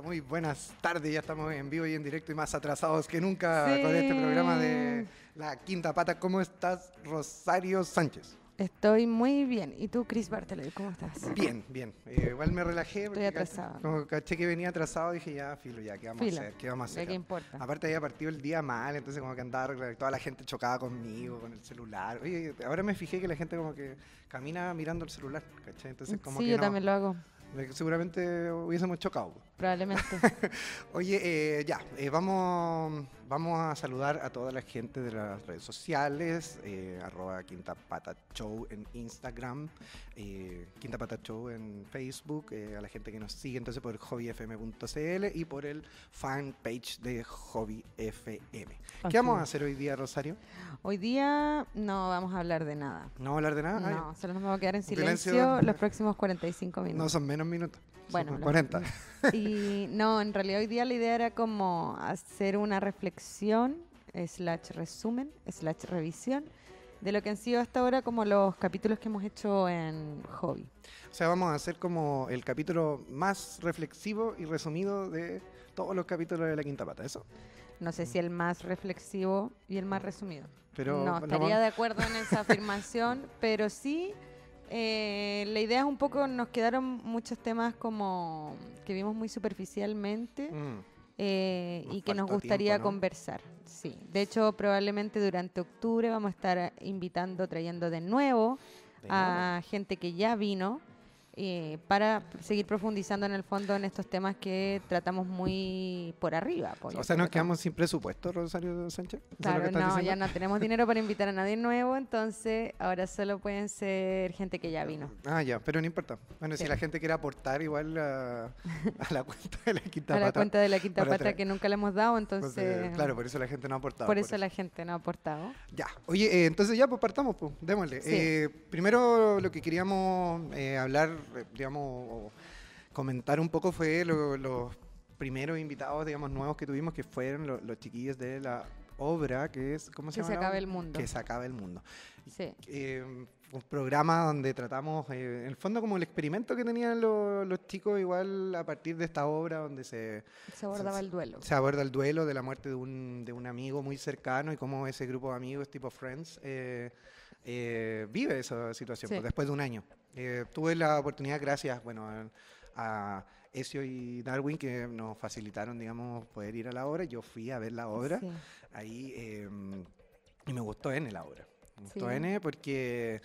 Hola, muy buenas tardes. Ya estamos en vivo y en directo y más atrasados que nunca con este programa de La Quinta Pata. ¿Cómo estás, Rosario Sánchez? Estoy muy bien. ¿Y tú, Chris Bartelay, cómo estás? Bien, bien. Eh, igual me relajé. Estoy atrasado. Como caché que venía atrasado, dije ya, filo, ya, ¿qué vamos a hacer? ¿Qué vamos a hacer? ¿Qué importa? Aparte había partido el día mal, entonces como que andaba toda la gente chocada conmigo, con el celular. Oye, ahora me fijé que la gente como que camina mirando el celular, ¿cachai? Entonces como sí, que yo también lo hago. Seguramente hubiésemos chocado. Probablemente. Oye, eh, ya, eh, vamos, vamos a saludar a toda la gente de las redes sociales, eh, arroba Quinta Pata Show en Instagram, Quinta Pata Show en Facebook, a la gente que nos sigue entonces por hobbyfm.cl y por el fanpage de Hobby FM. ¿Qué vamos a hacer hoy día, Rosario? Hoy día no vamos a hablar de nada. ¿No vamos a hablar de nada? No, solo nos vamos a quedar en silencio, los próximos 45 minutos. No, son menos minutos. Bueno, 40. Y no, en realidad hoy día la idea era como hacer una reflexión, slash resumen, slash revisión, de lo que han sido hasta ahora como los capítulos que hemos hecho en Hobby. O sea, vamos a hacer como el capítulo más reflexivo y resumido de todos los capítulos de La Quinta Pata, ¿eso? No sé si el más reflexivo y el más resumido. Pero no estaría de acuerdo en esa afirmación, pero sí eh, la idea es un poco, nos quedaron muchos temas como que vimos muy superficialmente mm. eh, y que nos gustaría conversar. Sí, de hecho probablemente durante octubre vamos a estar invitando, trayendo de nuevo a gente que ya vino eh, para seguir profundizando en el fondo en estos temas que tratamos muy por arriba. Pues, o sea, nos quedamos sin presupuesto, Rosario Sánchez. Claro, no, ya no tenemos dinero para invitar a nadie nuevo, entonces ahora solo pueden ser gente que ya vino. Ah, ya, pero no importa. Bueno, si la gente quiere aportar igual a, la cuenta de la Quinta Pata. A la cuenta de la Quinta Pata que nunca le hemos dado, entonces... claro, por eso la gente no ha aportado. Por, eso, la gente no ha aportado. Ya, oye, eh, entonces ya pues partamos, pues, démosle. Eh, primero lo que queríamos eh, hablar digamos, comentar un poco fue los primeros invitados, digamos, nuevos que tuvimos, que fueron los chiquillos de la obra que es, ¿cómo se llama? Que se acabe el mundo. Que se acabe el mundo. Sí. Eh, un programa donde tratamos, eh, en el fondo como el experimento que tenían los, chicos igual a partir de esta obra donde se... Se abordaba el duelo. Se aborda el duelo de la muerte de un, de un amigo muy cercano y cómo ese grupo de amigos tipo Friends eh, vive esa situación pues, después de un año. Tuve la oportunidad, gracias, bueno, a, Ezio y Darwin que nos facilitaron, digamos, poder ir a la obra. Yo fui a ver la obra ahí em, y me gustó N la obra. Me gustó N porque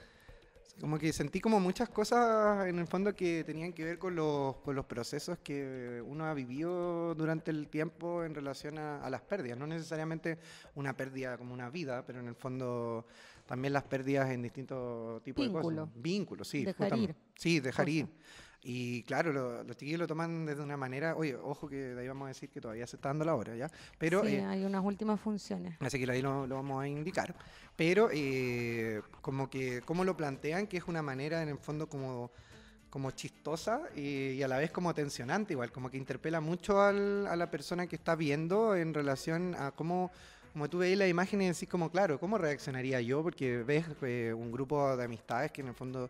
como que sentí como muchas cosas en el fondo que tenían que ver con los, con los procesos que uno ha vivido durante el tiempo en relación a, las pérdidas. No necesariamente una pérdida como una vida, pero en el fondo también las pérdidas en distintos tipos de cosas. Vínculos, sí. Dejar ir. Sí, dejar ir. Y claro, los chiquillos lo toman desde una manera, oye, ojo que de ahí vamos a decir que todavía se está dando la hora, ¿ya? Pero, sí, eh, hay unas últimas funciones. Así que ahí lo, vamos a indicar. Pero eh, como que, cómo lo plantean, que es una manera en el fondo como como chistosa y, a la vez como tensionante, igual, como que interpela mucho al, a la persona que está viendo en relación a cómo, como tú veis la imagen y decís como, claro, ¿cómo reaccionaría yo? Porque ves eh, un grupo de amistades que en el fondo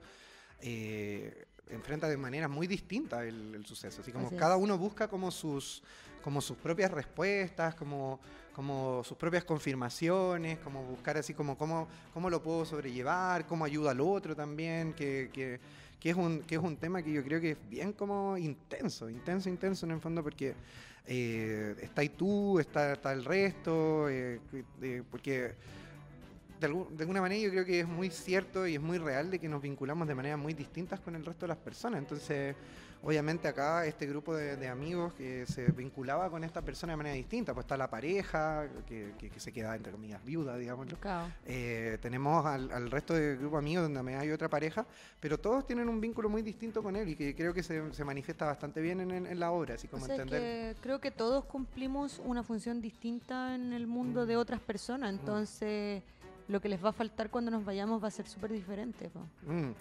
eh, enfrenta de manera muy distinta el, suceso. Así como cada uno busca como sus, como sus propias respuestas, como, como sus propias confirmaciones, como buscar así como cómo, cómo lo puedo sobrellevar, cómo ayuda al otro también, que, que, que, es un, que es un tema que yo creo que es bien como intenso, intenso, intenso en el fondo, porque eh, está ahí tú, está, el resto, eh, porque de, alguna manera yo creo que es muy cierto y es muy real de que nos vinculamos de maneras muy distintas con el resto de las personas. Entonces, obviamente acá este grupo de, amigos que se vinculaba con esta persona de manera distinta, pues está la pareja que, se queda entre comillas viuda, digamos. Eh, tenemos al, resto del grupo de amigos donde me hay otra pareja, pero todos tienen un vínculo muy distinto con él y que creo que se, manifiesta bastante bien en, la obra, así como entender. creo que todos cumplimos una función distinta en el mundo de otras personas, entonces lo que les va a faltar cuando nos vayamos va a ser súper diferente. Mm.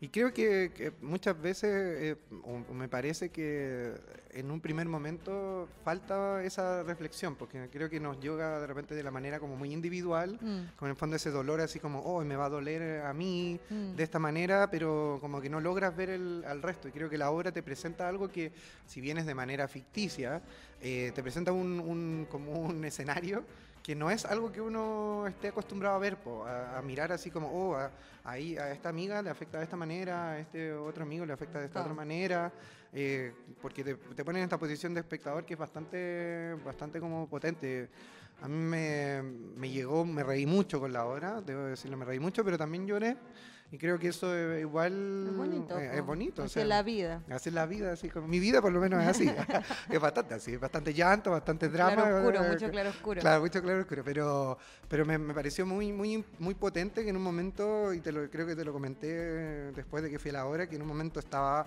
Y creo que, muchas veces, eh, me parece que en un primer momento falta esa reflexión, porque creo que nos llega de repente de la manera como muy individual, mm. con el fondo ese dolor así como, oh, me va a doler a mí mm. de esta manera, pero como que no logras ver el, al resto. Y creo que la obra te presenta algo que, si vienes de manera ficticia, eh, te presenta un, como un escenario que no es algo que uno esté acostumbrado a ver, a, mirar así como, oh, a, ahí a esta amiga le afecta de esta manera, a este otro amigo le afecta de esta otra manera, eh, porque te, te, ponen en esta posición de espectador que es bastante, bastante como potente. A mí me, me llegó, me reí mucho con la obra, debo decirlo, me reí mucho, pero también lloré. Y creo que eso es igual es bonito. Eh, es bonito así es la vida. Es la vida, así como mi vida por lo menos es así. es bastante así, bastante llanto, bastante drama. Claro oscuro, mucho claro oscuro. Claro, mucho claro oscuro, pero, pero me, me, pareció muy, muy, muy potente que en un momento, y te lo, creo que te lo comenté después de que fui a la obra, que en un momento estaba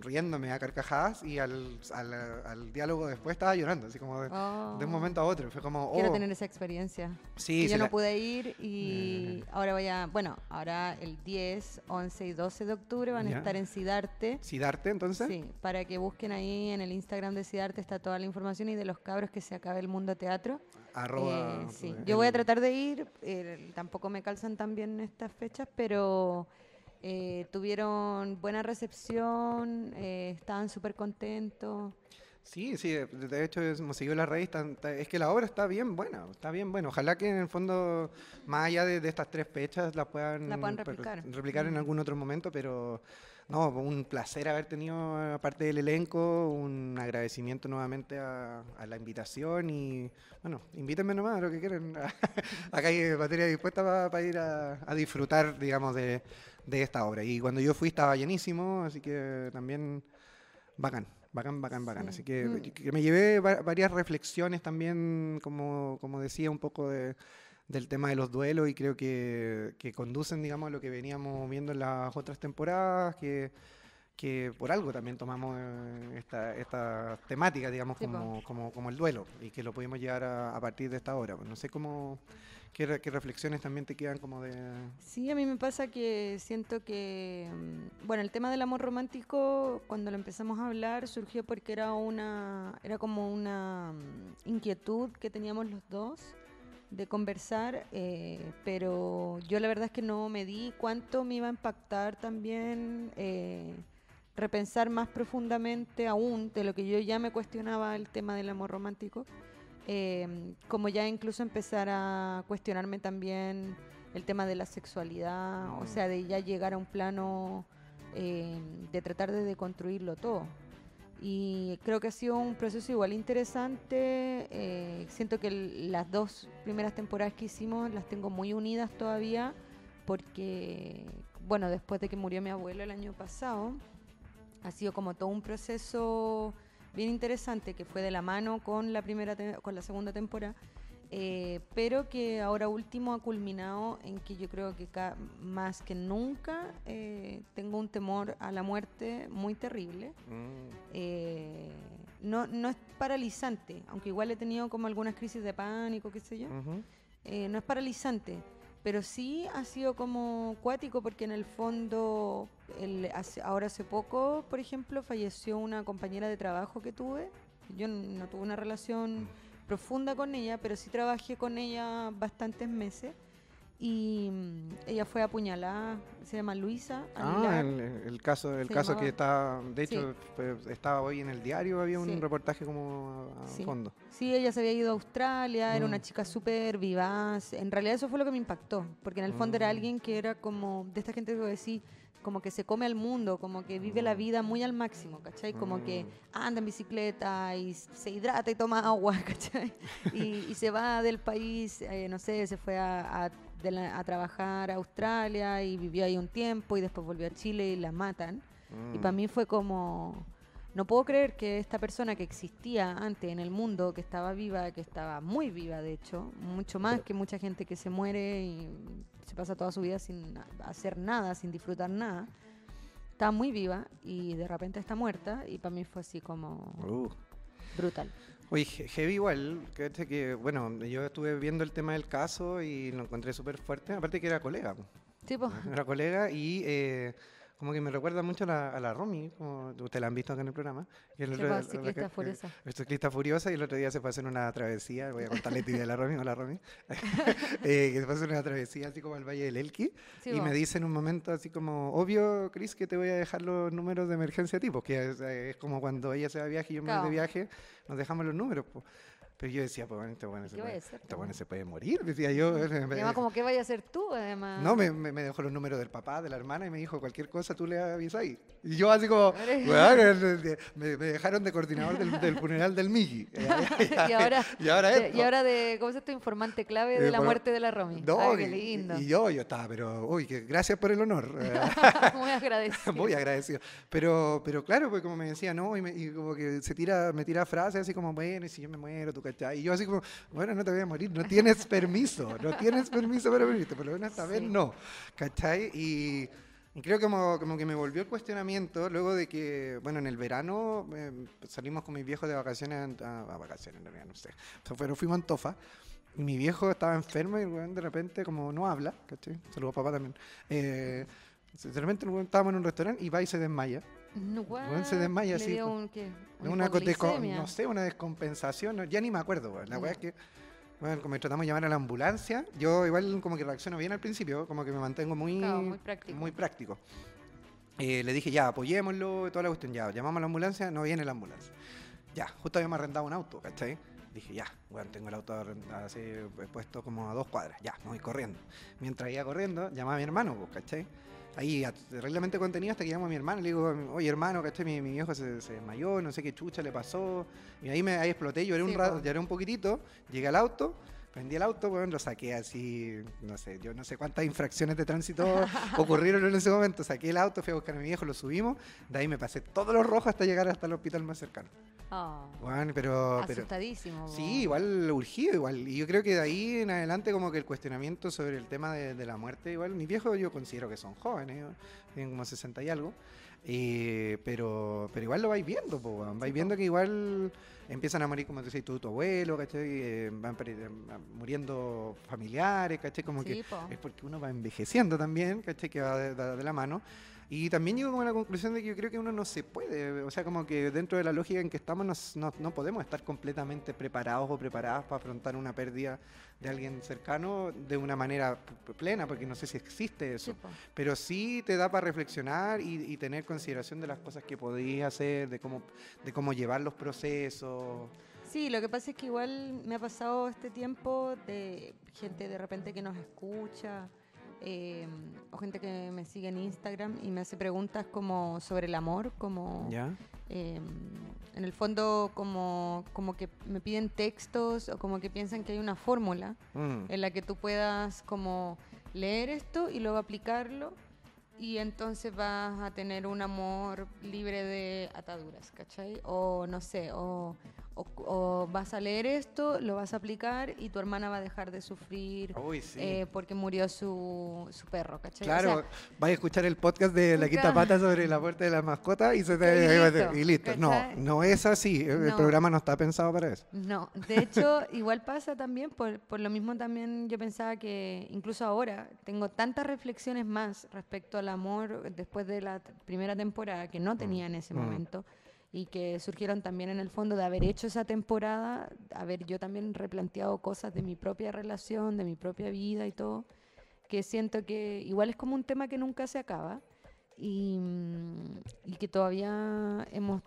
riéndome a carcajadas y al, al, diálogo después estaba llorando, así como de, un oh. momento a otro. Fue como, Quiero oh. tener esa experiencia. Sí, Yo no pude ir y ahora voy a, bueno, ahora el 10, 11 y 12 de octubre van a estar en Sidarte. ¿Sidarte entonces? Sí, para que busquen ahí en el Instagram de Sidarte está toda la información y de los cabros que se acabe el mundo teatro. Arroba. Eh, sí. Yo voy a tratar de ir, eh, tampoco me calzan tan bien estas fechas, pero... Eh, tuvieron buena recepción, eh, estaban súper contentos. Sí, sí, de hecho hemos seguido la raíz, es que la obra está bien buena, está bien buena. Ojalá que en el fondo, más allá de, estas tres fechas, la puedan, replicar, replicar en algún otro momento, pero no, un placer haber tenido, aparte del elenco, un agradecimiento nuevamente a, la invitación y, bueno, invítenme nomás a lo que quieran. Acá hay materia dispuesta para ir a disfrutar, digamos, de de esta obra. Y cuando yo fui estaba llenísimo, así que también bacán, bacán, bacán, bacán. Así que, mm. me llevé varias reflexiones también, como, como decía, un poco de, del tema de los duelos y creo que, que, conducen, digamos, a lo que veníamos viendo en las otras temporadas, que, que por algo también tomamos eh, esta, esta temática, digamos, como, como, como, el duelo y que lo pudimos llevar a, a partir de esta obra. No sé cómo... ¿Qué, reflexiones también te quedan como de...? Sí, a mí me pasa que siento que, mm, bueno, el tema del amor romántico, cuando lo empezamos a hablar, surgió porque era una, era como una mm, inquietud que teníamos los dos de conversar, eh, pero yo la verdad es que no me di cuánto me iba a impactar también eh, repensar más profundamente aún de lo que yo ya me cuestionaba el tema del amor romántico. Em, como ya incluso empezar a cuestionarme también el tema de la sexualidad, o sea, de ya llegar a un plano em, de tratar de deconstruirlo todo. Y creo que ha sido un proceso igual interesante. Eh, siento que las dos primeras temporadas que hicimos las tengo muy unidas todavía, porque, bueno, después de que murió mi abuelo el año pasado, ha sido como todo un proceso bien interesante que fue de la mano con la primera con la segunda temporada eh, pero que ahora último ha culminado en que yo creo que más que nunca eh, tengo un temor a la muerte muy terrible. Mm. eh, no, no es paralizante aunque igual he tenido como algunas crisis de pánico qué sé yo. No es paralizante pero sí ha sido como cuático porque en el fondo, ahora hace poco, por ejemplo, falleció una compañera de trabajo que tuve. Yo no tuve una relación profunda con ella, pero sí trabajé con ella bastantes meses y mm, ella fue apuñalada, se llama Luisa. Ah, el, caso, el caso que está, de hecho, estaba hoy en el diario, había un reportaje como a fondo. Sí, ella se había ido a Australia, era una mm. chica súper vivaz. En realidad eso fue lo que me impactó, porque en el fondo era mm. alguien que era como, de esta gente que decir, como que se come al mundo, como que vive la vida muy al máximo, ¿cachai? Como que anda en bicicleta y se hidrata y toma agua, ¿cachai? Y, se va del país, eh, no sé, se fue a, a a trabajar a Australia y vivió ahí un tiempo y después volvió a Chile y la matan. Y para mm. mí fue como, no puedo creer que esta persona que existía antes en el mundo, que estaba viva, que estaba muy viva de hecho, mucho más que mucha gente que se muere y se pasa toda su vida sin hacer nada, sin disfrutar nada, está muy viva y de repente está muerta y para mí fue así como... Uh. brutal. Oye, heavy igual, que bueno, yo estuve viendo el tema del caso y lo encontré súper fuerte, aparte que era colega. Sí, pues. Era colega y eh, como que me recuerda mucho a la, a la Romy, como ustedes la han visto acá en el programa. Y el otro, ciclista furiosa. ciclista furiosa y el otro día se a hacer una travesía, voy a contarle la de la Romy, la Romy, eh, que se a hacer una travesía así como al Valle del Elqui y me dice en un momento así como, obvio, Cris, que te voy a dejar los números de emergencia tipo, que es, como cuando ella se va de viaje y yo me voy de viaje, nos dejamos los números. Pero yo decía, pues bueno, este bueno, se, puede, este bueno se puede morir, decía yo. Además, como, ¿qué vaya a hacer tú, además? No, me, me, dejó los números del papá, de la hermana, y me dijo, cualquier cosa tú le avisas ahí. Y yo así como, bueno, me, me, dejaron de coordinador del, del funeral del Miki. y ahora, y ahora, de, y ahora de, ¿cómo es tu informante clave de la muerte de la Romy? No, Ay, qué lindo. Y, yo, yo estaba, pero, uy, que gracias por el honor. Muy agradecido. Muy agradecido. Pero, pero claro, pues como me decía, no, y, y como que se tira, me tira frases así como, bueno, y si yo me muero, tú cachai. Y yo así como, bueno, no te voy a morir, no tienes permiso, no tienes permiso para morirte, por lo menos esta vez no, ¿cachai? Y, creo que como, como, que me volvió el cuestionamiento luego de que, bueno, en el verano eh, salimos con mis viejos de vacaciones, a, vacaciones en realidad, no sé, pero fuimos a Antofa. Y mi viejo estaba enfermo y de repente como no habla, ¿cachai? Saludos papá también. Eh, de repente estábamos en un restaurante y va y se desmaya. No, se desmaya así. Un, ¿qué? una, no sé, una descompensación, ya ni me acuerdo. La weá es que, bueno, como tratamos de llamar a la ambulancia, yo igual como que reacciono bien al principio, como que me mantengo muy, muy práctico. Eh, le dije, ya, apoyémoslo, toda la cuestión, ya, llamamos a la ambulancia, no viene la ambulancia. Ya, justo habíamos arrendado un auto, ¿cachai? Dije, ya, bueno, tengo el auto así puesto como a dos cuadras, ya, me voy corriendo. Mientras iba corriendo, llamaba a mi hermano, pues, ¿cachai? Ahí realmente contenido hasta que llamo a mi hermano le digo, oye hermano, ¿cachai? Mi, mi viejo se, se, desmayó, no sé qué chucha le pasó. Y ahí me ahí exploté, lloré un rato, lloré un poquitito, llegué al auto, prendí el auto, bueno, lo saqué así, no sé, yo no sé cuántas infracciones de tránsito ocurrieron en ese momento. Saqué el auto, fui a buscar a mi viejo, lo subimos, de ahí me pasé todos los rojos hasta llegar hasta el hospital más cercano. Bueno, ah. pero, Asustadísimo. sí, igual urgido, igual. Y yo creo que de ahí en adelante como que el cuestionamiento sobre el tema de, la muerte, igual, mis viejos yo considero que son jóvenes, tienen como 60 y algo. Eh, pero, pero igual lo vais viendo, vais viendo que igual empiezan a morir, como decís tú, tu abuelo, ¿cachai? Eh, van eh, muriendo familiares, ¿cachai? Como que es porque uno va envejeciendo también, ¿cachai? Que va de la mano. Y también llego como a la conclusión de que yo creo que uno no se puede, o sea, como que dentro de la lógica en que estamos no, no, podemos estar completamente preparados o preparadas para afrontar una pérdida de alguien cercano de una manera plena, porque no sé si existe eso, pero sí te da para reflexionar y, tener consideración de las cosas que podías hacer, de cómo, de cómo llevar los procesos. Sí, lo que pasa es que igual me ha pasado este tiempo de gente de repente que nos escucha eh, o gente que me sigue en Instagram y me hace preguntas como sobre el amor, como eh, en el fondo como, como que me piden textos o como que piensan que hay una fórmula mm. en la que tú puedas como leer esto y luego aplicarlo y entonces vas a tener un amor libre de ataduras, ¿cachai? O no sé, o o, vas a leer esto, lo vas a aplicar y tu hermana va a dejar de sufrir eh, porque murió su, su perro, ¿cachai? Claro, o vas a escuchar el podcast de La Quinta Pata sobre la muerte de la mascota y, se te, y listo. No, no es así. El programa no está pensado para eso. No, de hecho, igual pasa también, por, por lo mismo también yo pensaba que incluso ahora tengo tantas reflexiones más respecto al amor después de la primera temporada que no tenía en ese mm. momento y que surgieron también en el fondo de haber hecho esa temporada, haber yo también replanteado cosas de mi propia relación, de mi propia vida y todo, que siento que igual es como un tema que nunca se acaba y, mm, y que todavía hemos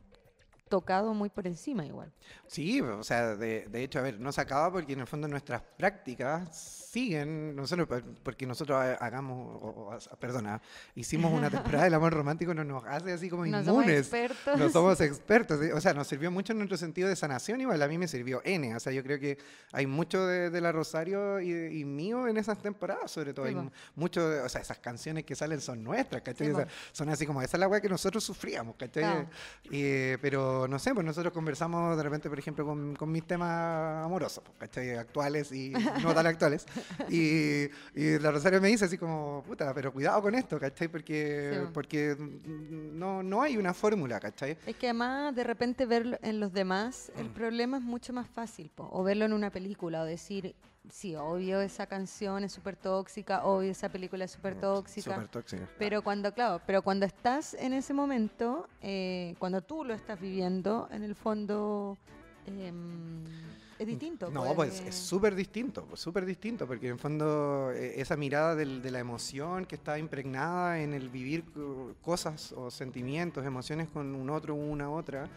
tocado muy por encima igual. Sí, o sea, de, de, hecho, a ver, no se acaba porque en el fondo nuestras prácticas siguen, nosotros, porque nosotros hagamos, perdona, hicimos una temporada del amor romántico, no nos hace así como inmunes. No somos expertos. No somos expertos, o sea, nos sirvió mucho en nuestro sentido de sanación, igual a mí me sirvió N, o sea, yo creo que hay mucho de, la Rosario y, mío en esas temporadas, sobre todo, hay mucho, o sea, esas canciones que salen son nuestras, ¿cachai? son así como, esa es la weá que nosotros sufríamos, ¿cachai? pero pero no sé, pues nosotros conversamos de repente, por ejemplo, con, con mis temas amorosos, pues, ¿cachai? Actuales y no tan actuales. Y, y, la Rosario me dice así como, puta, pero cuidado con esto, ¿cachai? Porque, porque no, no hay una fórmula, ¿cachai? Es que además de repente verlo en los demás, el mm. problema es mucho más fácil, o verlo en una película, o decir, sí, obvio esa canción es súper tóxica, obvio esa película es súper tóxica. Súper tóxica. Pero cuando, claro, pero cuando estás en ese momento, eh, cuando tú lo estás viviendo, en el fondo em, es distinto. No, pues, pues es súper distinto, pues, súper distinto, porque en el fondo e, esa mirada de la emoción que está impregnada en el vivir cosas o sentimientos, emociones con un otro, una otra,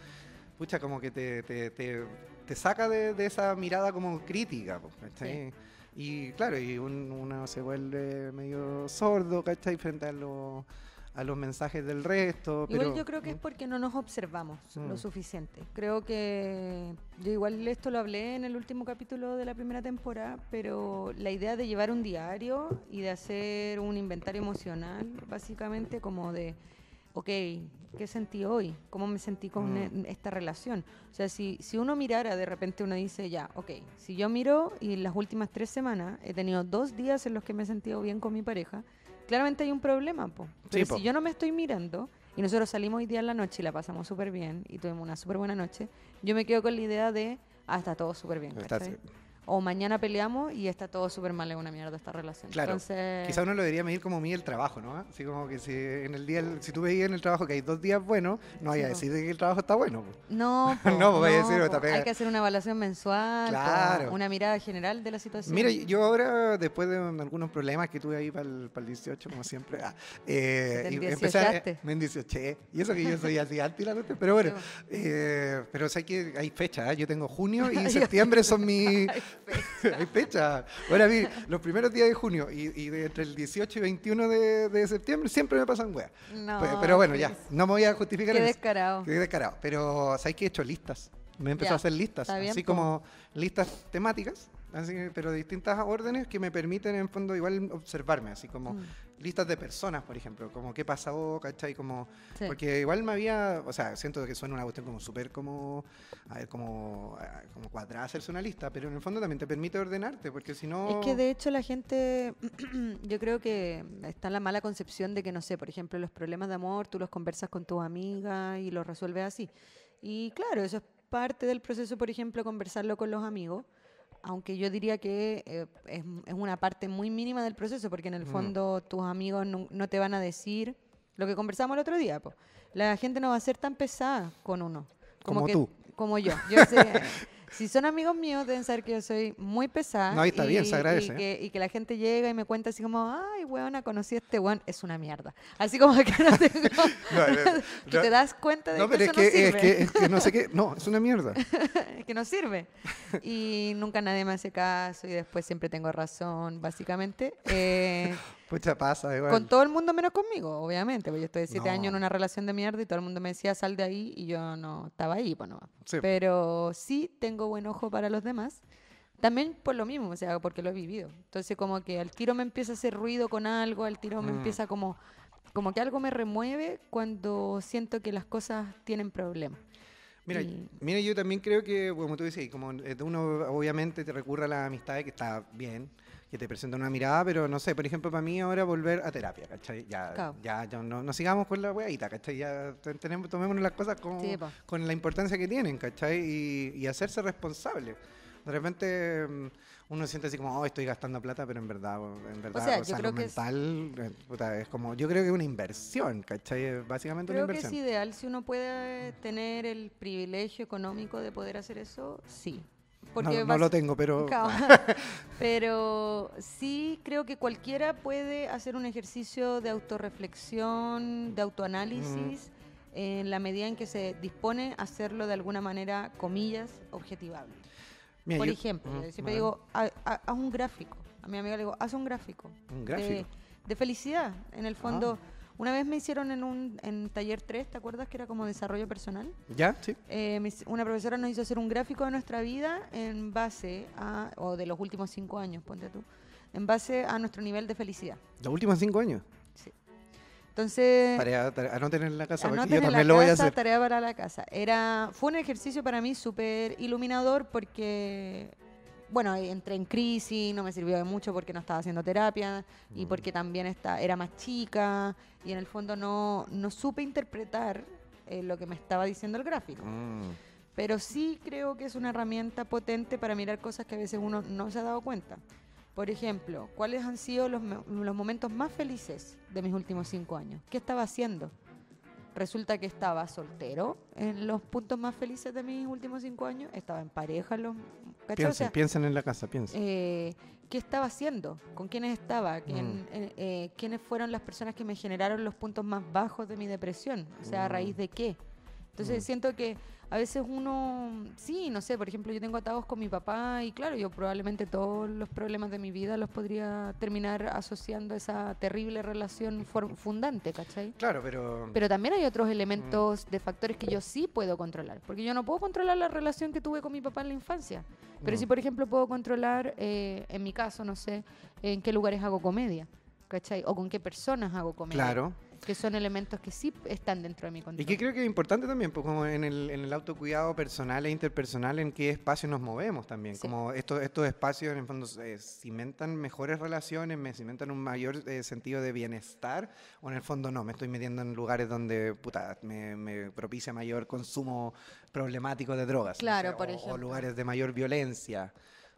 pucha, como que te, te, te, saca de, esa mirada como crítica, ¿cachai? Y claro, y uno se vuelve medio sordo, ¿cachai? Frente a lo a los mensajes del resto. Igual yo creo que es porque no nos observamos lo mm. suficiente. Creo que yo igual esto lo hablé en el último capítulo de la primera temporada, pero la idea de llevar un diario y de hacer un inventario emocional, básicamente como de, ok, ¿qué sentí hoy? ¿Cómo me sentí con mm. e, esta relación? O sea, si, si uno mirara, de repente uno dice, ya, ok, si yo miro y las últimas tres semanas he tenido dos días en los que me he sentido bien con mi pareja, claramente hay un problema, po. Pero si yo no me estoy mirando y nosotros salimos hoy día en la noche y la pasamos súper bien y tuvimos una súper buena noche, yo me quedo con la idea de, ah, está todo súper bien o mañana peleamos y está todo súper mal, es una mierda esta relación. Claro. Entonces... Quizá uno lo debería medir como mide el trabajo, ¿no? Así como que si en el día, si tú veías en el trabajo que hay dos días buenos, no vaya a decir que el trabajo está bueno. No, no, pues vaya a decir, está Hay que hacer una evaluación mensual, claro. una mirada general de la situación. Mira, yo ahora, después de algunos problemas que tuve ahí para el, para el 18, como siempre, ah, eh, y empecé a, me y eso que yo soy así anti la noche, pero bueno, eh, pero sé que hay fecha, ¿eh? yo tengo junio y septiembre son mis Hay fecha. Ahora, mí, los primeros días de junio y, entre el 18 y 21 de, septiembre siempre me pasan weas. pero, bueno, ya, no me voy a justificar. Qué descarado. Qué descarado. Pero, ¿sabes que he hecho listas? Me he empezado a hacer listas, así como listas temáticas pero de distintas órdenes que me permiten en fondo igual observarme, así como mm. listas de personas, por ejemplo, como qué pasó, ¿cachai? Como, Porque igual me había, o sea, siento que suena una cuestión como súper como, a ver, como, como cuadrada hacerse una lista, pero en el fondo también te permite ordenarte, porque si no... Es que de hecho la gente, yo creo que está la mala concepción de que, no sé, por ejemplo, los problemas de amor, tú los conversas con tus amigas y los resuelves así. Y claro, eso es parte del proceso, por ejemplo, conversarlo con los amigos aunque yo diría que eh, es, una parte muy mínima del proceso, porque en el mm. fondo tus amigos no, te van a decir lo que conversamos el otro día. La gente no va a ser tan pesada con uno. Como, tú. Como yo. Yo sé, si son amigos míos, deben saber que yo soy muy pesada. No, está y, bien, se agradece. Y que, la gente llega y me cuenta así como, ay, weona, conocí a este weón, es una mierda. Así como que no tengo, que te das cuenta de no, que pero es que, no sirve. Es que, no sé qué, no, es una mierda. que no sirve. Y nunca nadie me hace caso y después siempre tengo razón, básicamente. Eh, Pucha, pasa igual. Con todo el mundo menos conmigo, obviamente. Porque yo estoy siete años en una relación de mierda y todo el mundo me decía, sal de ahí, y yo no estaba ahí, pues no. Pero sí tengo buen ojo para los demás. También por lo mismo, o sea, porque lo he vivido. Entonces, como que al tiro me empieza a hacer ruido con algo, al tiro me mm. empieza como, como que algo me remueve cuando siento que las cosas tienen problemas. Mira, mira, yo también creo que, como tú dices, como uno obviamente te recurre a la amistad que está bien, que te presenta una mirada, pero no sé, por ejemplo, para mí ahora volver a terapia, ¿cachai? Ya, ya, ya no, sigamos con la weadita, ¿cachai? Ya tenemos, tomémonos las cosas con, con la importancia que tienen, ¿cachai? Y, y, hacerse responsable. De repente mm, uno siente así como, oh, estoy gastando plata, pero en verdad, en verdad, o mental, eh, es... como, yo creo que es una inversión, ¿cachai? Básicamente una inversión. Creo que es ideal, si uno puede tener el privilegio económico de poder hacer eso, sí no, lo tengo, pero... pero sí creo que cualquiera puede hacer un ejercicio de autorreflexión, de autoanálisis, en la medida en que se dispone a hacerlo de alguna manera, comillas, objetivable. Por ejemplo, siempre digo, haz un gráfico. A mi amiga le digo, haz un gráfico. ¿Un gráfico? De, felicidad. En el fondo... Ah. Una vez me hicieron en un en taller 3, ¿te acuerdas que era como desarrollo personal? Ya, sí. Eh, una profesora nos hizo hacer un gráfico de nuestra vida en base a, o de los últimos cinco años, ponte tú, en base a nuestro nivel de felicidad. ¿Los últimos cinco años? Sí. Entonces... Tarea, tarea, en la casa, yo también lo voy a hacer. Tarea para la casa. Era, fue un ejercicio para mí súper iluminador porque bueno, entré en crisis, no me sirvió de mucho porque no estaba haciendo terapia y mm. porque también está, era más chica y en el fondo no, no supe interpretar eh, lo que me estaba diciendo el gráfico. Mm. Pero sí creo que es una herramienta potente para mirar cosas que a veces uno no se ha dado cuenta. Por ejemplo, ¿cuáles han sido los, los momentos más felices de mis últimos cinco años? ¿Qué estaba haciendo? Resulta que estaba soltero en los puntos más felices de mis últimos cinco años, estaba en pareja en los... Piensen, piensen en la casa, piensen. Eh, ¿Qué estaba haciendo? ¿Con quiénes estaba? ¿Quién, mm. eh, eh, ¿Quiénes fueron las personas que me generaron los puntos más bajos de mi depresión? O sea, ¿a raíz mm. de qué? Entonces mm. siento que a veces uno, sí, no sé, por ejemplo, yo tengo atados con mi papá y claro, yo probablemente todos los problemas de mi vida los podría terminar asociando a esa terrible relación fundante, ¿cachai? Claro, pero... Pero también hay otros elementos de factores que yo sí puedo controlar, porque yo no puedo controlar la relación que tuve con mi papá en la infancia, pero sí, por ejemplo, puedo controlar, eh, en mi caso, no sé, en qué lugares hago comedia, ¿cachai? O con qué personas hago comedia. Claro que son elementos que sí están dentro de mi control. Y que creo que es importante también, pues como en el, en el autocuidado personal e interpersonal, en qué espacio nos movemos también. Como estos, estos espacios en el fondo cimentan mejores relaciones, me cimentan un mayor eh, sentido de bienestar, o en el fondo no, me estoy metiendo en lugares donde puta, me, me propicia mayor consumo problemático de drogas. Claro, por ejemplo. O lugares de mayor violencia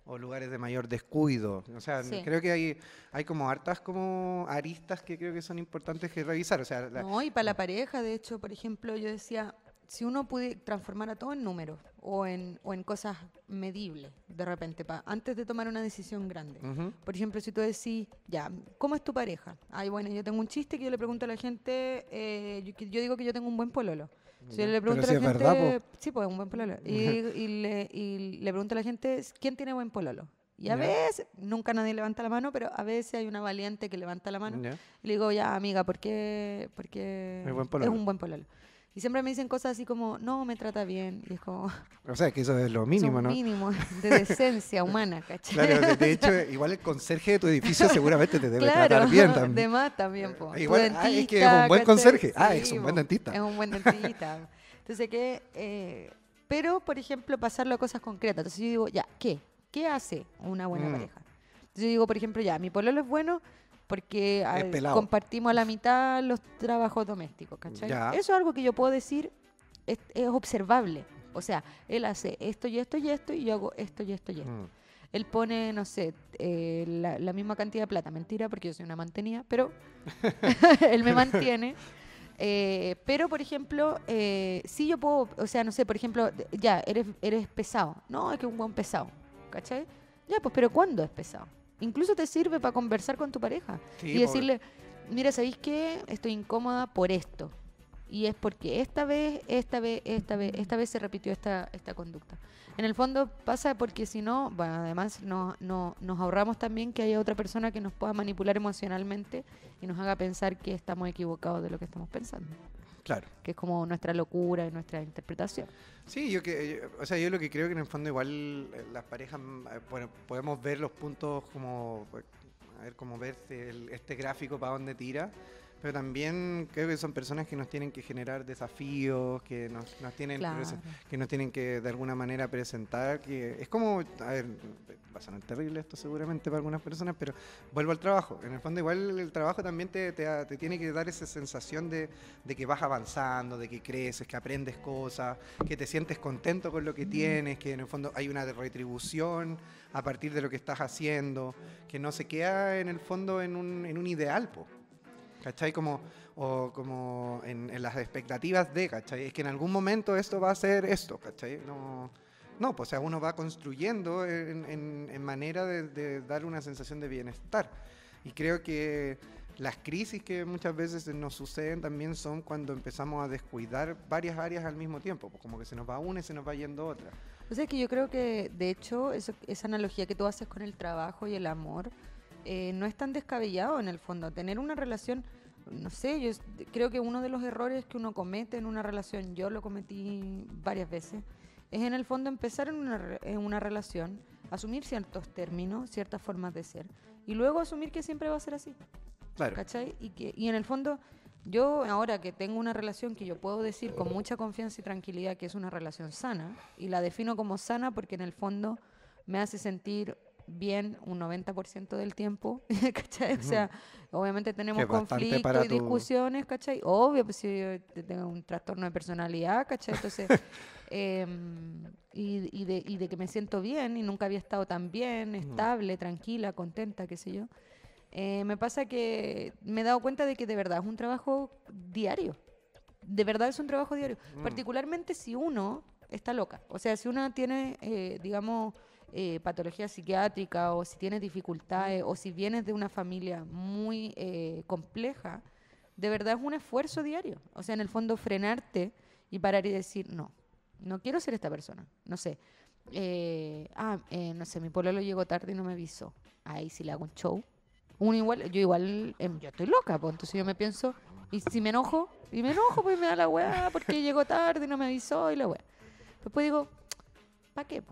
o lugares de mayor descuido. O sea, creo que hay, hay como hartas como aristas que creo que son importantes que revisar. O sea, No, y para la pareja, de hecho, por ejemplo, yo decía, si uno puede transformar a todo en números o en, o en cosas medibles, de repente, pa, antes de tomar una decisión grande. Por ejemplo, si tú decís, ya, ¿cómo es tu pareja? Ay, bueno, yo tengo un chiste que yo le pregunto a la gente, eh, yo, yo digo que yo tengo un buen pololo. Si le pregunto a la gente, sí, pues un buen pololo. Y, le, y le pregunto a la gente, ¿quién tiene buen pololo? Y a veces, nunca nadie levanta la mano, pero a veces hay una valiente que levanta la mano. Y le digo, ya, amiga, ¿por qué? Porque es un buen pololo. Y siempre me dicen cosas así como, no, me trata bien. Y es como... O sea, que eso es lo mínimo, es ¿no? mínimo de decencia humana, ¿cachai? Claro, de hecho, igual el conserje de tu edificio seguramente te debe tratar bien también. de más también, po. Igual, ah, es que es un buen conserje. ah, es un buen dentista. Es un buen dentista. Entonces, ¿qué? Eh, pero, por ejemplo, pasarlo a cosas concretas. Entonces yo digo, ya, ¿qué? ¿Qué hace una buena mm. pareja? Entonces yo digo, por ejemplo, ya, mi pololo es bueno porque compartimos a la mitad los trabajos domésticos, ¿cachai? Eso es algo que yo puedo decir, es, observable. O sea, él hace esto y esto y esto y yo hago esto y esto y esto. Mm. Él pone, no sé, eh, la, misma cantidad de plata. Mentira, porque yo soy una mantenida, pero él me mantiene. Eh, pero, por ejemplo, eh, si yo puedo, o sea, no sé, por ejemplo, ya, eres, eres pesado. No, es que un buen pesado, ¿cachai? Ya, pues, pero ¿cuándo es pesado? Incluso te sirve para conversar con tu pareja y decirle, mira, ¿sabéis qué? Estoy incómoda por esto. Y es porque esta vez, esta vez, esta vez, esta vez se repitió esta, esta conducta. En el fondo pasa porque si no, bueno, además no, no, nos ahorramos también que haya otra persona que nos pueda manipular emocionalmente y nos haga pensar que estamos equivocados de lo que estamos pensando. Claro. Que es como nuestra locura y nuestra interpretación. Sí, yo que, o sea, yo lo que creo que en el fondo igual eh, las parejas, eh, bueno, podemos ver los puntos como, a ver, como ver este gráfico para dónde tira pero también creo que son personas que nos tienen que generar desafíos, que nos, tienen que nos tienen que de alguna manera presentar, que es como, a ver, va a sonar terrible esto seguramente para algunas personas, pero vuelvo al trabajo. En el fondo igual el trabajo también te, te, tiene que dar esa sensación de, de, que vas avanzando, de que creces, que aprendes cosas, que te sientes contento con lo que tienes, que en el fondo hay una retribución a partir de lo que estás haciendo, que no se queda en el fondo en un, en un ideal, po. ¿Cachai? Como, o como en, las expectativas de, ¿cachai? Es que en algún momento esto va a ser esto, ¿cachai? No, no pues o sea, uno va construyendo en, en, manera de, dar una sensación de bienestar. Y creo que las crisis que muchas veces nos suceden también son cuando empezamos a descuidar varias áreas al mismo tiempo, pues como que se nos va una y se nos va yendo otra. O sea, que yo creo que, de hecho, esa analogía que tú haces con el trabajo y el amor, eh, no es tan descabellado en el fondo. Tener una relación, no sé, yo creo que uno de los errores que uno comete en una relación, yo lo cometí varias veces, es en el fondo empezar en una, en una relación, asumir ciertos términos, ciertas formas de ser, y luego asumir que siempre va a ser así. Claro. ¿Cachai? Y, que, y en el fondo yo ahora que tengo una relación que yo puedo decir con mucha confianza y tranquilidad que es una relación sana, y la defino como sana porque en el fondo me hace sentir bien un 90% del tiempo, ¿cachai? O sea, obviamente tenemos conflictos y discusiones, ¿cachai? Obvio, pues si yo tengo un trastorno de personalidad, ¿cachai? Entonces, em, y, de, y de que me siento bien y nunca había estado tan bien, estable, tranquila, contenta, qué sé yo. Eh, me pasa que me he dado cuenta de que de verdad es un trabajo diario. De verdad es un trabajo diario. Mm. Particularmente si uno está loca. O sea, si uno tiene, eh, digamos, eh, patología psiquiátrica o si tiene dificultades o si vienes de una familia muy compleja, de verdad es un esfuerzo diario. O sea, en el fondo frenarte y parar y decir, no, no quiero ser esta persona. No sé. ah, no sé, mi pueblo lo llegó tarde y no me avisó. Ahí sí le hago un show uno igual, yo igual, em, yo estoy loca, pues entonces yo me pienso, y si me enojo, y me enojo, pues me da la weá, porque llegó tarde y no me avisó y la weá. Después digo, ¿para qué?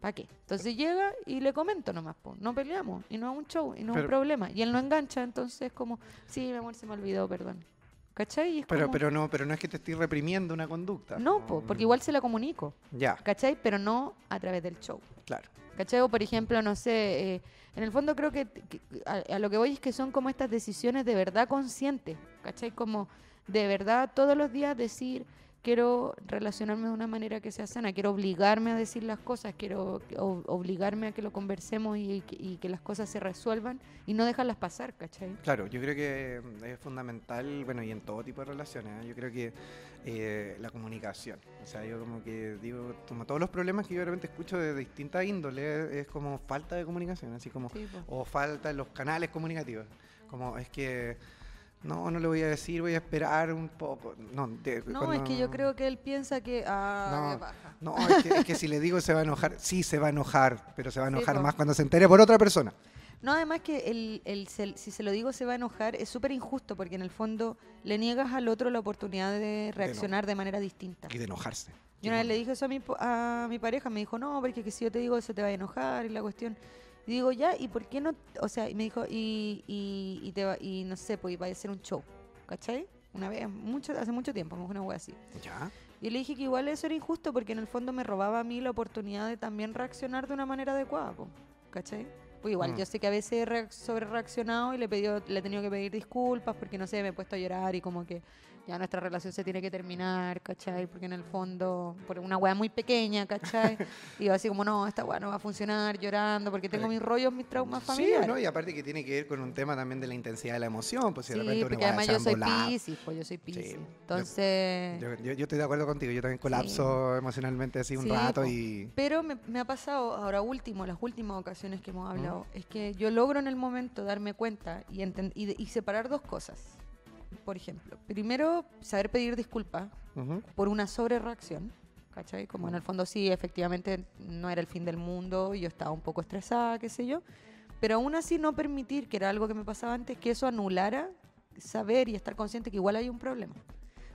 ¿Para qué? Entonces llega y le comento nomás, pues, no peleamos, y no es un show, y no es un problema. Y él no engancha, entonces como, sí, mi amor, se me olvidó, perdón. ¿Cachai? pero, pero, no, pero no es que te estoy reprimiendo una conducta. No, porque igual se la comunico. Ya. ¿Cachai? Pero no a través del show. Claro. ¿Cachai? O por ejemplo, no sé, eh, en el fondo creo que, a, lo que voy es que son como estas decisiones de verdad conscientes, ¿cachai? Como de verdad todos los días decir, quiero relacionarme de una manera que sea sana, quiero obligarme a decir las cosas, quiero obligarme a que lo conversemos y, que las cosas se resuelvan y no dejarlas pasar, ¿cachai? Claro, yo creo que es fundamental, bueno, y en todo tipo de relaciones, ¿eh? yo creo que eh, la comunicación, o sea, yo como que digo, como todos los problemas que yo realmente escucho de distintas índoles, es como falta de comunicación, así como, o falta en los canales comunicativos, como es que no, no le voy a decir, voy a esperar un poco. No, no es que yo creo que él piensa que. Ah, no, no es, que, si le digo se va a enojar, sí se va a enojar, pero se va a enojar más cuando se entere por otra persona. No, además que el, el, si se lo digo se va a enojar es súper injusto porque en el fondo le niegas al otro la oportunidad de reaccionar de, manera distinta. Y de enojarse. Yo una vez le dije eso a mi, a mi pareja, me dijo, no, porque que si yo te digo eso te va a enojar y la cuestión. Y digo, ya, ¿y por qué no? O sea, y me dijo, y, y, y, te va, y no sé, pues iba a ser un show, ¿cachai? Una vez, mucho, hace mucho tiempo, una wea así. Ya. Y le dije que igual eso era injusto porque en el fondo me robaba a mí la oportunidad de también reaccionar de una manera adecuada, ¿cachai? Pues igual, mm. yo sé que a veces he sobre reaccionado y le, pedido, le he tenido que pedir disculpas porque no sé, me he puesto a llorar y como que ya nuestra relación se tiene que terminar, ¿cachai? Porque en el fondo, por una weá muy pequeña, ¿cachai? y yo así como, no, esta weá no va a funcionar, llorando, porque tengo mis rollos, mis traumas familiares. Sí, ¿no? y aparte que tiene que ver con un tema también de la intensidad de la emoción, pues si de repente porque además yo soy piscis, pues yo soy piscis. Entonces... Yo, yo, estoy de acuerdo contigo, yo también colapso emocionalmente así un rato y... Pero me, me, ha pasado, ahora último, las últimas ocasiones que hemos hablado, es que yo logro en el momento darme cuenta y, y, y separar dos cosas por ejemplo, primero, saber pedir disculpas por una sobrereacción, ¿cachai? Como en el fondo sí, efectivamente no era el fin del mundo, yo estaba un poco estresada, qué sé yo, pero aún así no permitir, que era algo que me pasaba antes, que eso anulara saber y estar consciente que igual hay un problema.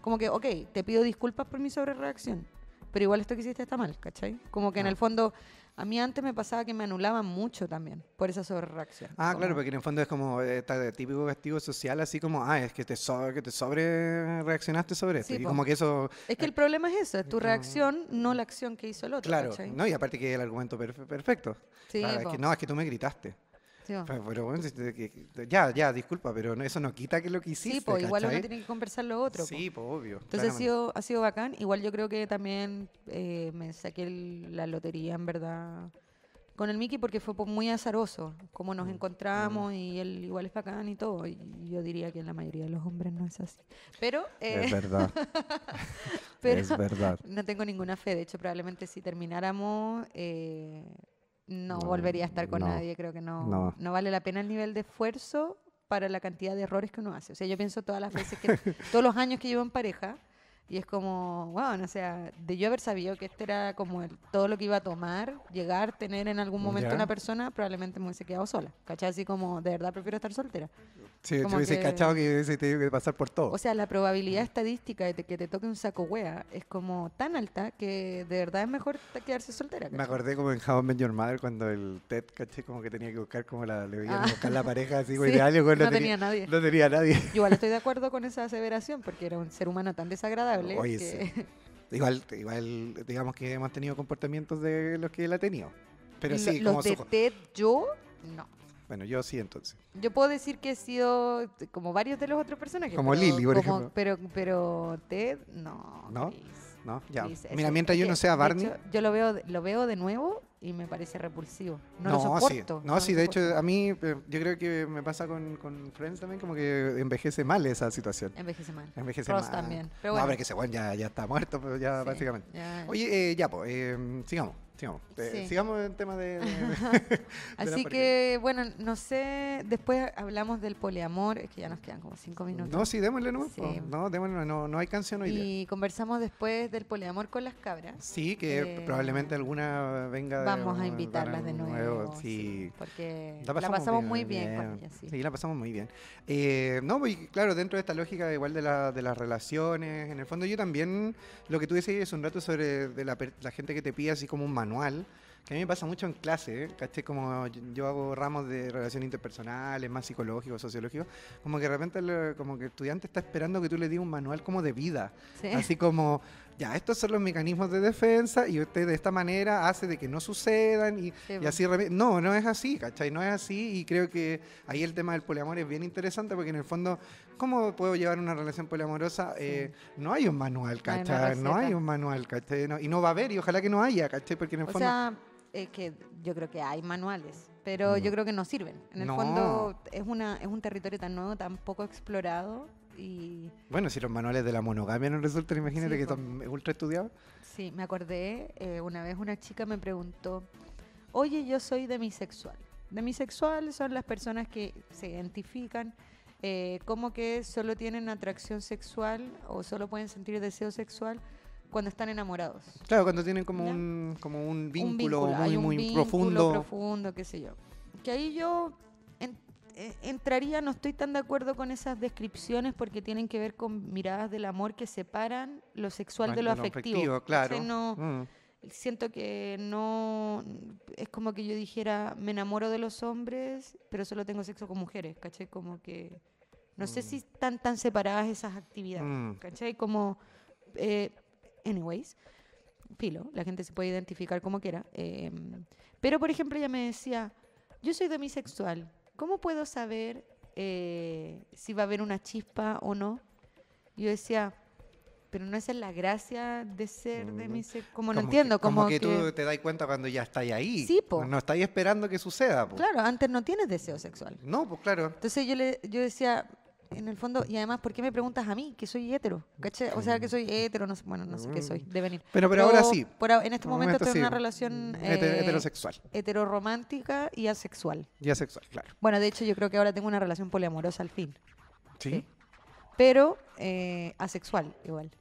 Como que, ok, te pido disculpas por mi sobrereacción, pero igual esto que hiciste está mal, ¿cachai? Como que en el fondo a mí antes me pasaba que me anulaban mucho también por esa sobrereacción. Ah, claro, porque en el fondo es como este típico castigo social, así como, ah, es que te, sobre, que te sobre reaccionaste sobre esto. y como que eso... Es que el problema es eso, es tu reacción, no la acción que hizo el otro. Claro, no, y aparte que el argumento perfecto. Sí, es que, no, es que tú me gritaste. Pero, bueno, ya, ya, disculpa, pero eso no quita que lo que hiciste. Sí, pues igual uno tiene que conversar lo otro. Sí, pues obvio. Entonces ha sido, ha sido bacán. Igual yo creo que también eh, me saqué la lotería, en verdad, con el Mickey porque fue muy azaroso. Como nos mm, encontramos mm. y él igual es bacán y todo. Y yo diría que en la mayoría de los hombres no es así. Pero. es eh, verdad. es verdad. No tengo ninguna fe. De hecho, probablemente si termináramos. Eh, no, volvería a estar con nadie, creo que no, no, vale la pena el nivel de esfuerzo para la cantidad de errores que uno hace. O sea, yo pienso todas las veces que, todos los años que llevo en pareja, y es como, wow, o sea, de yo haber sabido que este era como el, todo lo que iba a tomar, llegar, tener en algún momento una persona, probablemente me hubiese quedado sola. ¿Cachai? Así como, de verdad prefiero estar soltera. Sí, si hubiese cachado que hubiese tenido que pasar por todo. O sea, la probabilidad estadística de que te toque un saco wea es como tan alta que de verdad es mejor quedarse soltera. Me acordé como en How I Met Your Mother cuando el Ted, caché, como que tenía que buscar como la, le ah. buscar la pareja así, güey, ideal, no, no tenía, nadie. No tenía nadie. igual estoy de acuerdo con esa aseveración porque era un ser humano tan desagradable Oye, sí. Igual, igual, digamos que hemos tenido comportamientos de los que él ha tenido. Pero sí, los de Ted, yo, no. Bueno, yo sí entonces. Yo puedo decir que he sido como varios de los otros personajes. Como Lily, por ejemplo. Pero, pero Ted, no. ¿No? No, ya. Mira, mientras yo no sea Barney. yo lo veo, lo veo de nuevo y me parece repulsivo. No, lo soporto. Sí. No, sí, de hecho, a mí eh, yo creo que me pasa con, con, Friends también, como que envejece mal esa situación. Envejece mal. Envejece mal. también. Pero bueno. No, pero que ese bueno ya, ya está muerto, pero ya básicamente. Oye, eh, ya, pues, eh, sigamos. Sigamos, eh, sigamos en tema de... Así que, bueno, no sé, después hablamos del poliamor, es que ya nos quedan como cinco minutos. No, sí, démosle no, no, démosle, no, no hay canción hoy Y conversamos después del poliamor con las cabras. Sí, que eh, probablemente alguna venga... Vamos a invitarlas de nuevo, sí. Porque la pasamos, muy bien, con ellas, sí. Sí, la pasamos muy bien. Eh, no, pues, claro, dentro de esta lógica igual de, la, de las relaciones, en el fondo yo también, lo que tú decías un rato sobre de la, la gente que te pide así como un manual, que a mí me pasa mucho en clase, ¿eh? ¿caché? Como yo hago ramos de relaciones interpersonales, más psicológicos, sociológicos, como que de repente como que el estudiante está esperando que tú le digas un manual como de vida. Así como, ya, estos son los mecanismos de defensa y usted de esta manera hace de que no sucedan y, así... No, no es así, ¿cachai? No es así y creo que ahí el tema del poliamor es bien interesante porque en el fondo, ¿cómo puedo llevar una relación poliamorosa? Eh, no hay un manual, ¿cachai? No hay, un manual, ¿cachai? y no va a haber y ojalá que no haya, ¿cachai? Porque en el fondo es que yo creo que hay manuales, pero yo creo que no sirven. En el fondo es, una, es un territorio tan nuevo, tan poco explorado y... Bueno, si los manuales de la monogamia no resultan, imagínate que están ultra estudiados. Sí, me acordé, eh, una vez una chica me preguntó, oye, yo soy demisexual. Demisexual son las personas que se identifican eh, como que solo tienen atracción sexual o solo pueden sentir deseo sexual cuando están enamorados. Claro, cuando tienen como un como un vínculo, muy, muy vínculo profundo. profundo, qué sé yo. Que ahí yo entraría, no estoy tan de acuerdo con esas descripciones porque tienen que ver con miradas del amor que separan lo sexual de lo, afectivo. claro. No, mm. Siento que no. Es como que yo dijera, me enamoro de los hombres, pero solo tengo sexo con mujeres, ¿cachai? Como que. No sé mm. si están tan separadas esas actividades, mm. ¿cachai? Como. Eh, anyways, filo, la gente se puede identificar como quiera. Em, pero, por ejemplo, ella me decía, yo soy demisexual, ¿cómo puedo saber eh, si va a haber una chispa o no? Yo decía, pero no esa es la gracia de ser mm, demisexual. Como, no entiendo. como, como que, tú te das cuenta cuando ya estás ahí. Sí, pues. No estás esperando que suceda. Claro, antes no tienes deseo sexual. No, pues claro. Entonces yo, le, yo decía, en el fondo, y además, ¿por qué me preguntas a mí que soy hetero? O sea, que soy hetero, no sé, bueno, no sé qué soy, de venir. Pero, pero ahora sí. en este momento, estoy en una relación eh, heterosexual. Heteroromántica y asexual. Y asexual, claro. Bueno, de hecho, yo creo que ahora tengo una relación poliamorosa al fin. Sí. Pero eh, asexual, igual.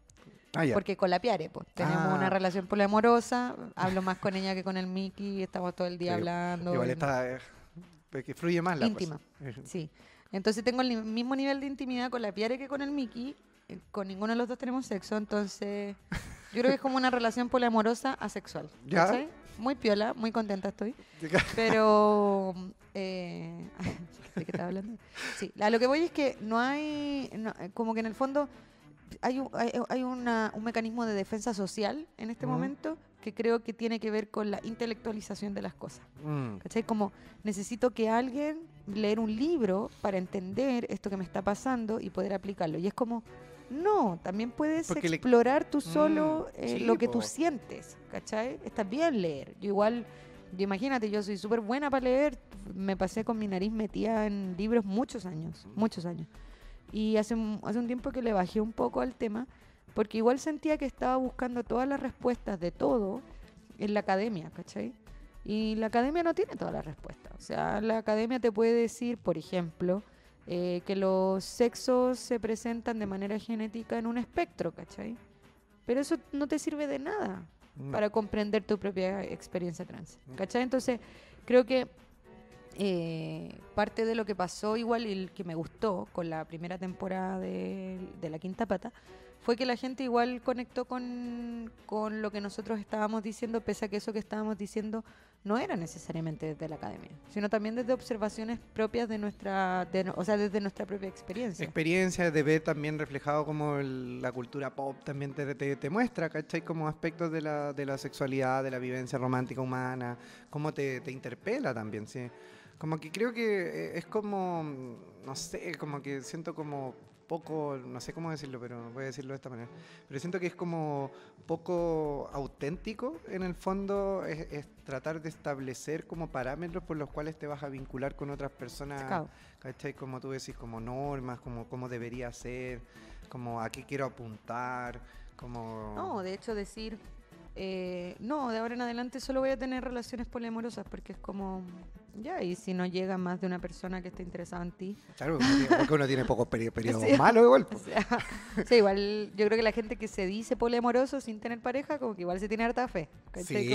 Ah, Porque con la Piare, pues, tenemos ah. una relación poliamorosa, hablo más con ella que con el Mickey, estamos todo el día hablando. Igual está, eh, que fluye más la Íntima, sí. Entonces tengo el mismo nivel de intimidad con la Piare que con el Mickey. Eh, con ninguno de los dos tenemos sexo, entonces yo creo que es como una relación poliamorosa asexual. ¿Ya? Muy piola, muy contenta estoy. Pero... Eh, ¿De qué estaba hablando? Sí, a lo que voy es que no hay... Eh, como que en el fondo hay, un, hay, una, un mecanismo de defensa social en este momento que creo que tiene que ver con la intelectualización de las cosas. Mm. ¿Cachai? Como necesito que alguien leer un libro para entender esto que me está pasando y poder aplicarlo. Y es como, no, también puedes explorar tú solo mm, eh, lo que tú sientes, ¿cachai? Está bien leer. Yo igual, yo imagínate, yo soy súper buena para leer, me pasé con mi nariz metida en libros muchos años, muchos años. Y hace, hace un tiempo que le bajé un poco al tema, porque igual sentía que estaba buscando todas las respuestas de todo en la academia, ¿cachai? Y la academia no tiene todas las respuestas. O sea, la academia te puede decir, por ejemplo, eh, que los sexos se presentan de manera genética en un espectro, ¿cachai? Pero eso no te sirve de nada para comprender tu propia experiencia trans, ¿cachai? Entonces, creo que eh, parte de lo que pasó igual y que me gustó con la primera temporada de, de La Quinta Pata fue que la gente igual conectó con, con, lo que nosotros estábamos diciendo, pese a que eso que estábamos diciendo no era necesariamente desde la academia, sino también desde observaciones propias de nuestra, o sea, desde nuestra propia experiencia. Experiencia de ver también reflejado como la cultura pop también te, te, te, muestra, ¿cachai? Como aspectos de la, de la sexualidad, de la vivencia romántica humana, cómo te, te interpela también, ¿sí? Como que creo que es como, no sé, como que siento como poco, no sé cómo decirlo, pero voy a decirlo de esta manera, pero siento que es como poco auténtico en el fondo, es, tratar de establecer como parámetros por los cuales te vas a vincular con otras personas, ¿cachai? Como tú decís, como normas, como cómo debería ser, como a qué quiero apuntar, como... No, de hecho decir, eh, no, de ahora en adelante solo voy a tener relaciones poliamorosas porque es como, ya, y si no llega más de una persona que esté interesada en ti. Claro, porque uno tiene pocos periodos malos igual. sí, igual yo creo que la gente que se dice poliamoroso sin tener pareja, como que igual se tiene harta fe. Sí.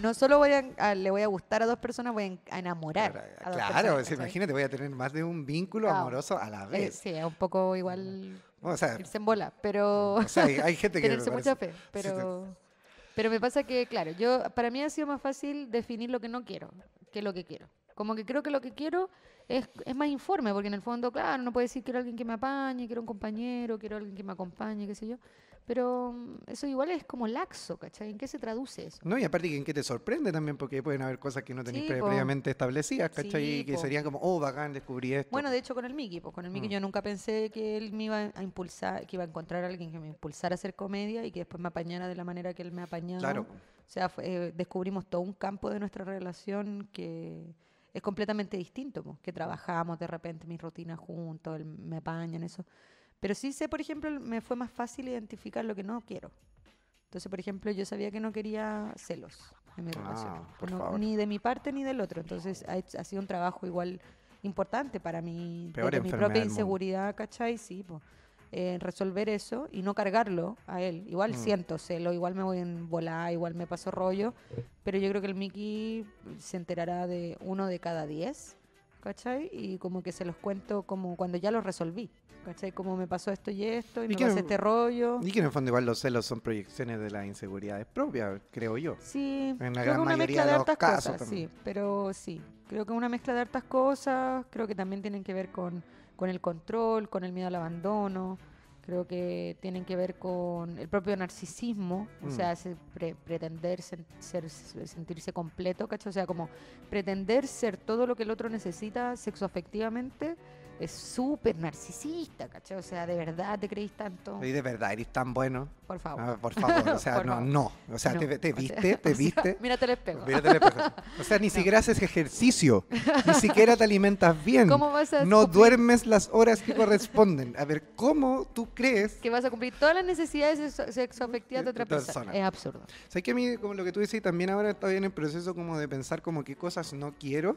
no, solo voy a, le voy a gustar a dos personas, voy a enamorar. Claro, a claro imagínate, voy a tener más de un vínculo amoroso a la eh, vez. sí, es un poco igual o sea, irse en bola, pero... O sea, hay, gente que... Tenerse mucha fe, pero... Pero me pasa que, claro, yo para mí ha sido más fácil definir lo que no quiero que lo que quiero. Como que creo que lo que quiero es, es más informe, porque en el fondo, claro, no puedo decir quiero alguien que me apañe, quiero un compañero, quiero alguien que me acompañe, qué sé yo. Pero mm, eso igual es como laxo, ¿cachai? ¿En qué se traduce eso? No, y aparte, ¿en qué te sorprende también? Porque pueden haber cosas que no tenéis previamente establecidas, ¿cachai? y que serían como, oh, bacán, descubrí esto. Bueno, de hecho, con el Mickey, pues con el Mickey mm. yo nunca pensé que él me iba a impulsar, que iba a encontrar a alguien que me impulsara a hacer comedia y que después me apañara de la manera que él me apañaba. Claro. O sea, eh, descubrimos todo un campo de nuestra relación que es completamente distinto, que trabajamos de repente mis rutinas juntos, él me apaña en eso. Pero sí sé, por ejemplo, me fue más fácil identificar lo que no quiero. Entonces, por ejemplo, yo sabía que no quería celos en mi ah, relación. ni de mi parte ni del otro. Entonces, ha, sido un trabajo igual importante para mí, de mi propia inseguridad, ¿cachai? Sí, pues. resolver eso y no cargarlo a él. Igual mm. siento celo, igual me voy en volar, igual me paso rollo, pero yo creo que el Mickey se enterará de uno de cada diez, ¿cachai? Y como que se los cuento como cuando ya lo resolví. ¿Cachai? Como me pasó esto y esto, y, me pasó este rollo. Y que en el fondo igual los celos son proyecciones de las inseguridades propias, creo yo. Sí, en la creo que una mezcla de, hartas cosas, sí, pero sí, creo que una mezcla de hartas cosas, creo que también tienen que ver con, con el control, con el miedo al abandono, creo que tienen que ver con el propio narcisismo, o sea, mm. pretender ser, sentirse completo, ¿cachai? O sea, como pretender ser todo lo que el otro necesita sexoafectivamente es súper narcisista, ¿cachai? O sea, de verdad te creís tanto. Y de verdad eres tan bueno. Por favor. Ah, por favor, o sea, no, no. O sea, Te, viste, te viste. mírate el espejo. Mírate el espejo. O sea, ni siquiera haces ejercicio, ni siquiera te alimentas bien. ¿Cómo vas a No duermes las horas que corresponden. A ver, ¿cómo tú crees que vas a cumplir todas las necesidades sexoafectivas de otra persona? Es absurdo. ¿Sabes que a mí, como lo que tú dices, también ahora estoy en el proceso como de pensar como qué cosas no quiero?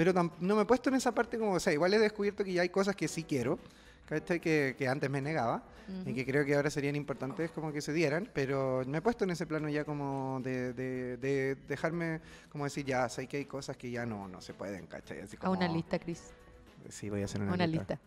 Pero no me he puesto en esa parte como, o sea, igual he descubierto que ya hay cosas que sí quiero, que, que antes me negaba y que creo que ahora serían importantes como que se dieran, pero me he puesto en ese plano ya como de, de, dejarme, como decir, ya sé que hay cosas que ya no, no se pueden, ¿cachai? Así como, a una lista, Cris. Sí, voy a hacer una, una lista.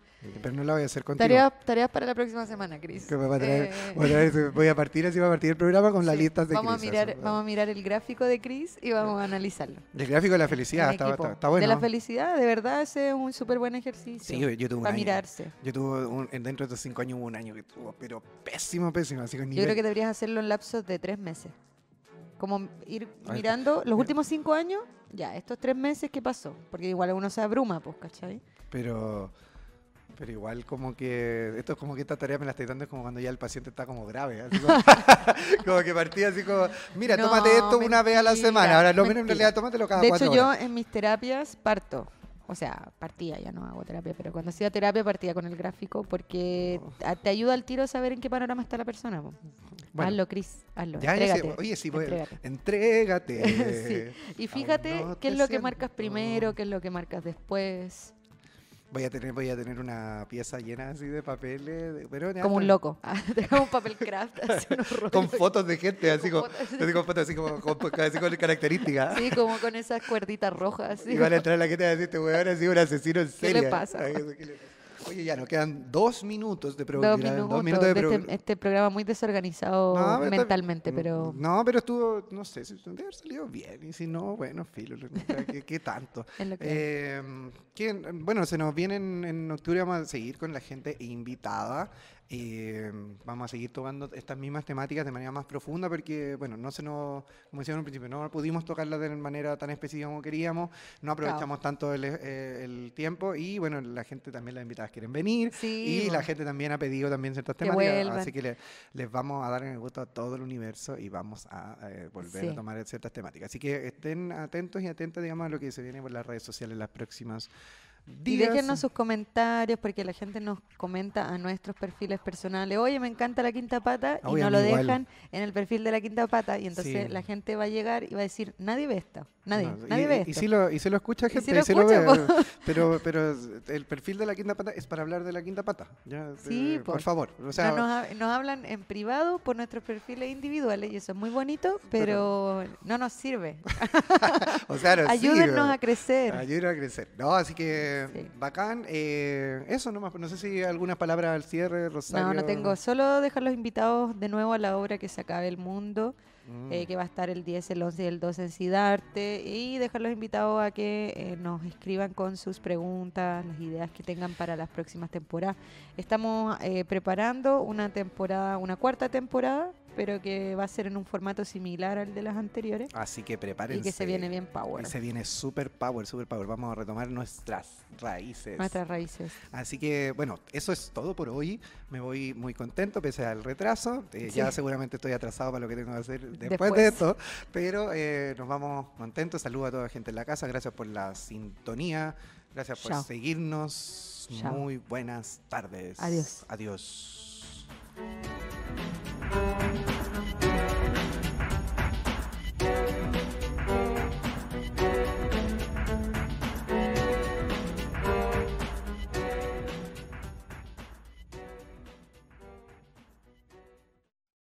Pero no la voy a hacer contigo. Tareas, para la próxima semana, Cris. Eh, voy a partir así, va a partir el programa con las listas de vamos A mirar, vamos a mirar el gráfico de Cris y vamos a analizarlo. El gráfico de la felicidad, está, está, bueno. De la felicidad, de verdad, ese es un súper buen ejercicio. Sí, yo, tuve Para mirarse. Yo tuve, un, dentro de estos cinco años, hubo un año que tuvo, pero pésimo, pésimo. Así yo creo que deberías hacerlo en lapsos de tres meses. Como ir mirando los últimos cinco años, ya, estos tres meses, ¿qué pasó? Porque igual uno se abruma, pues, ¿cachai? Pero, pero igual como que, esto es como que esta tarea me la estoy dando es como cuando ya el paciente está como grave. como, que partía así como, mira, tómate esto una vez a la semana. Ahora, lo menos en realidad, tómatelo cada de cuatro De hecho, yo en mis terapias parto. O sea, partía, ya no hago terapia, pero cuando hacía terapia partía con el gráfico porque oh. te ayuda al tiro a saber en qué panorama está la persona. hazlo, Cris, hazlo. Ya, entrégate, oye, sí, entrégate. sí. Y fíjate qué es lo que marcas primero, qué es lo que marcas después. Voy a tener, voy a tener una pieza llena así de papeles. Pero como un loco. Dejamos un papel craft. Así con fotos de gente, así, como, con fotos así como con, así con características. Sí, como con esas cuerditas rojas. Y van a entrar la gente y a decir, este weón ha sido un asesino en serio. ¿Qué le pasa? Oye, ya nos quedan dos minutos de programa. Dos minutos, de, este, este, programa muy desorganizado mentalmente, pero... No, pero estuvo, no sé, si debe haber salido bien. Y si no, bueno, filo, ¿qué, tanto? eh, bueno, se nos viene en octubre, vamos a seguir con la gente invitada. Eh, vamos a seguir tomando estas mismas temáticas de manera más profunda porque, bueno, no se nos, como decía en un principio, no pudimos tocarlas de manera tan específica como queríamos, no aprovechamos tanto eh, el, tiempo y, bueno, la gente también, las invitadas quieren venir y la gente también ha pedido también ciertas temáticas, así que les vamos a dar en el gusto a todo el universo y vamos a eh, volver a tomar ciertas temáticas. Así que estén atentos y atentas, digamos, a lo que se viene por las redes sociales las próximas y déjenos sus comentarios porque la gente nos comenta a nuestros perfiles personales, oye, me encanta la quinta pata y no lo dejan en el perfil de la quinta pata y entonces la gente va a llegar y va a decir, nadie ve esto, nadie, nadie ve esto. Y si lo, y se lo escucha gente, y, lo, ve, pero, pero el perfil de la quinta pata es para hablar de la quinta pata, sí, por, favor. nos, hablan en privado por nuestros perfiles individuales y eso es muy bonito, pero, no nos sirve. o sea, Ayúdennos a crecer. Ayúdennos a crecer. No, así que bacán. Eh, eso nomás, no sé si algunas palabras al cierre, Rosario. No, no tengo. Solo dejar los invitados de nuevo a la obra que se acabe el mundo. Eh, mm. que va a estar el 10, el 11 y el 12 en Cidarte, y dejarlos invitados a que eh, nos escriban con sus preguntas, las ideas que tengan para las próximas temporadas. Estamos eh, preparando una temporada, una cuarta temporada, pero que va a ser en un formato similar al de las anteriores. Así que prepárense. Y que se viene bien power. se viene super power, super power. Vamos a retomar nuestras raíces. Nuestras raíces. Así que, bueno, eso es todo por hoy. Me voy muy contento, pese al retraso. Ya seguramente estoy atrasado para lo que tengo que hacer después, de esto, pero eh, nos vamos contentos. Saludos a toda la gente en la casa, gracias por la sintonía, gracias por seguirnos. Muy buenas tardes. Adiós. Adiós.